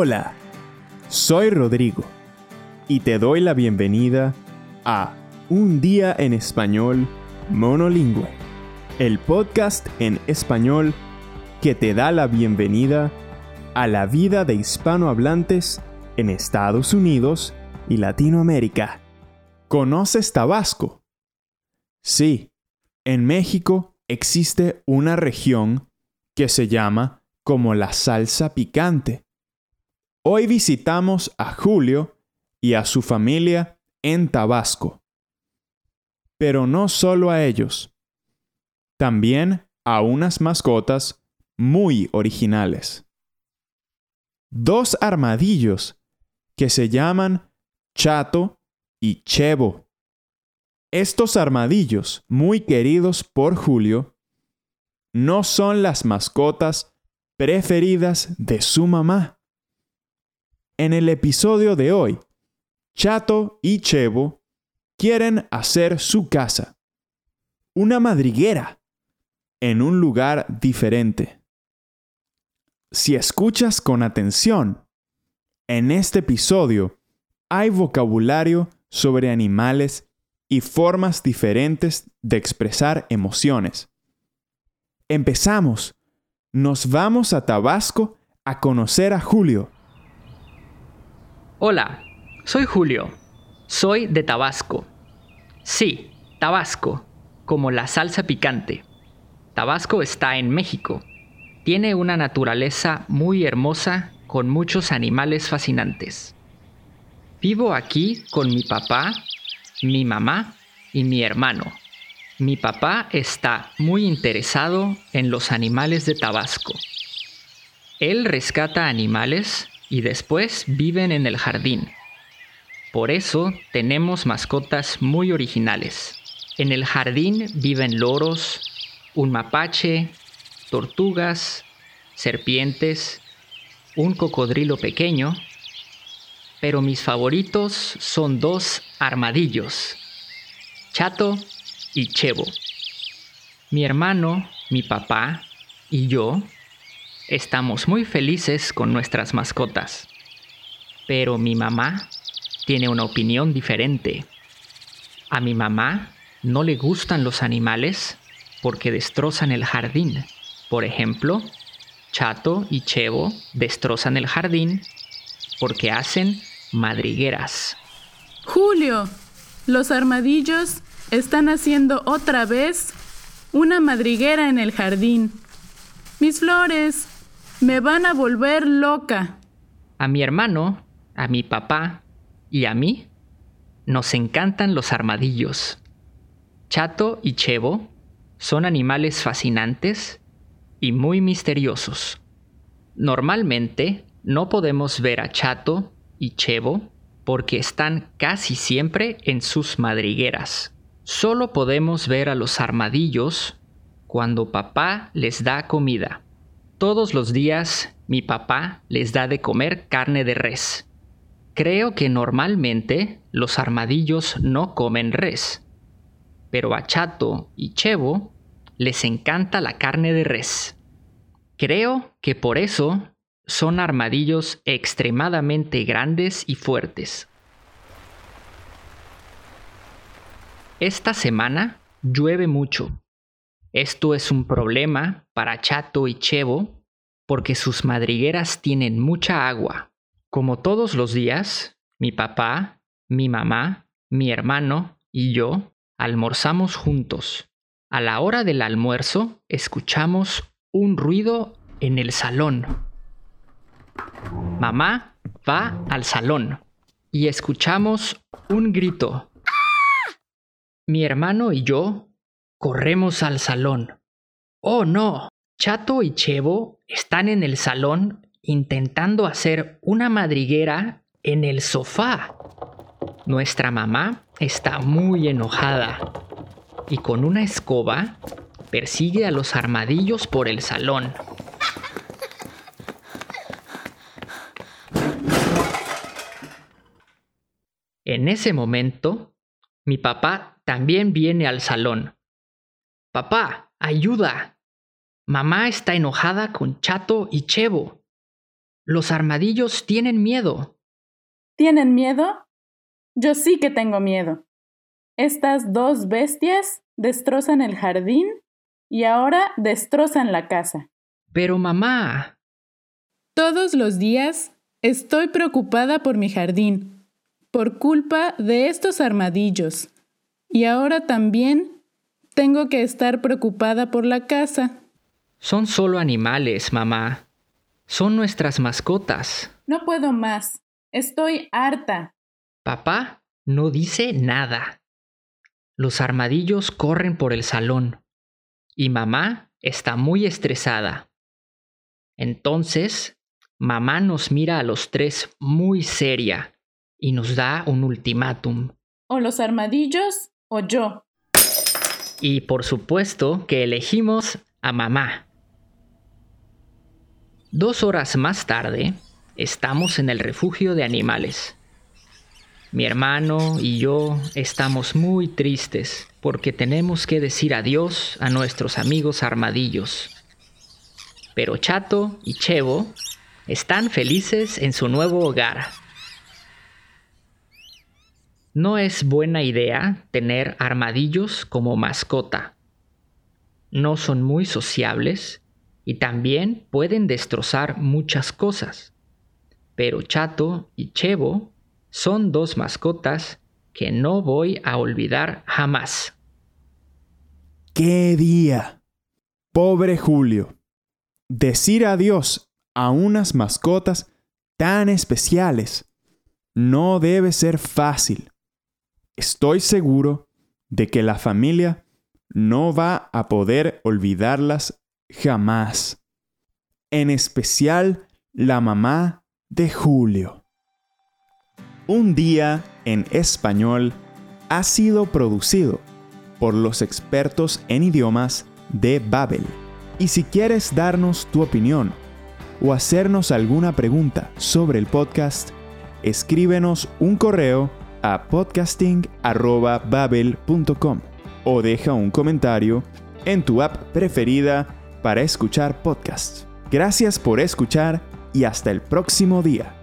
Hola, soy Rodrigo y te doy la bienvenida a Un día en español monolingüe, el podcast en español que te da la bienvenida a la vida de hispanohablantes en Estados Unidos y Latinoamérica. ¿Conoces Tabasco? Sí, en México existe una región que se llama como la salsa picante. Hoy visitamos a Julio y a su familia en Tabasco. Pero no solo a ellos, también a unas mascotas muy originales. Dos armadillos que se llaman Chato y Chevo. Estos armadillos, muy queridos por Julio, no son las mascotas preferidas de su mamá. En el episodio de hoy, Chato y Chevo quieren hacer su casa, una madriguera, en un lugar diferente. Si escuchas con atención, en este episodio hay vocabulario sobre animales y formas diferentes de expresar emociones. Empezamos. Nos vamos a Tabasco a conocer a Julio. Hola, soy Julio. Soy de Tabasco. Sí, Tabasco, como la salsa picante. Tabasco está en México. Tiene una naturaleza muy hermosa con muchos animales fascinantes. Vivo aquí con mi papá, mi mamá y mi hermano. Mi papá está muy interesado en los animales de Tabasco. Él rescata animales y después viven en el jardín. Por eso tenemos mascotas muy originales. En el jardín viven loros, un mapache, tortugas, serpientes, un cocodrilo pequeño, pero mis favoritos son dos armadillos, Chato y Chevo. Mi hermano, mi papá y yo estamos muy felices con nuestras mascotas, pero mi mamá tiene una opinión diferente. A mi mamá no le gustan los animales porque destrozan el jardín. Por ejemplo, Chato y Chevo destrozan el jardín porque hacen madrigueras. Julio, los armadillos están haciendo otra vez una madriguera en el jardín. Mis flores me van a volver loca. A mi hermano, a mi papá y a mí nos encantan los armadillos. Chato y Chevo son animales fascinantes y muy misteriosos. Normalmente no podemos ver a Chato y Chevo porque están casi siempre en sus madrigueras. Solo podemos ver a los armadillos cuando papá les da comida. Todos los días mi papá les da de comer carne de res. Creo que normalmente los armadillos no comen res, pero a Chato y Chevo les encanta la carne de res. Creo que por eso son armadillos extremadamente grandes y fuertes. Esta semana llueve mucho. Esto es un problema para Chato y Chevo porque sus madrigueras tienen mucha agua. Como todos los días, mi papá, mi mamá, mi hermano y yo almorzamos juntos. A la hora del almuerzo escuchamos un ruido en el salón. Mamá va al salón y escuchamos un grito. Mi hermano y yo corremos al salón. Oh no, Chato y Chevo están en el salón intentando hacer una madriguera en el sofá. Nuestra mamá está muy enojada y con una escoba persigue a los armadillos por el salón. En ese momento, mi papá también viene al salón. Papá, ayuda. Mamá está enojada con Chato y Chevo. Los armadillos tienen miedo. ¿Tienen miedo? Yo sí que tengo miedo. Estas dos bestias destrozan el jardín y ahora destrozan la casa. Pero mamá. Todos los días estoy preocupada por mi jardín, por culpa de estos armadillos. Y ahora también tengo que estar preocupada por la casa. Son solo animales, mamá. Son nuestras mascotas. No puedo más. Estoy harta. Papá no dice nada. Los armadillos corren por el salón y mamá está muy estresada. Entonces, mamá nos mira a los tres muy seria y nos da un ultimátum. O los armadillos o yo. Y por supuesto que elegimos a mamá. Dos horas más tarde, estamos en el refugio de animales. Mi hermano y yo estamos muy tristes porque tenemos que decir adiós a nuestros amigos armadillos. Pero Chato y Chevo están felices en su nuevo hogar. No es buena idea tener armadillos como mascota. No son muy sociables y también pueden destrozar muchas cosas. Pero Chato y Chevo son dos mascotas que no voy a olvidar jamás. ¡Qué día! Pobre Julio. Decir adiós a unas mascotas tan especiales no debe ser fácil. Estoy seguro de que la familia no va a poder olvidarlas jamás. En especial la mamá de Julio. Un día en español ha sido producido por los expertos en idiomas de Babel. Y si quieres darnos tu opinión o hacernos alguna pregunta sobre el podcast, escríbenos un correo a podcasting.babel.com o deja un comentario en tu app preferida para escuchar podcasts. Gracias por escuchar y hasta el próximo día.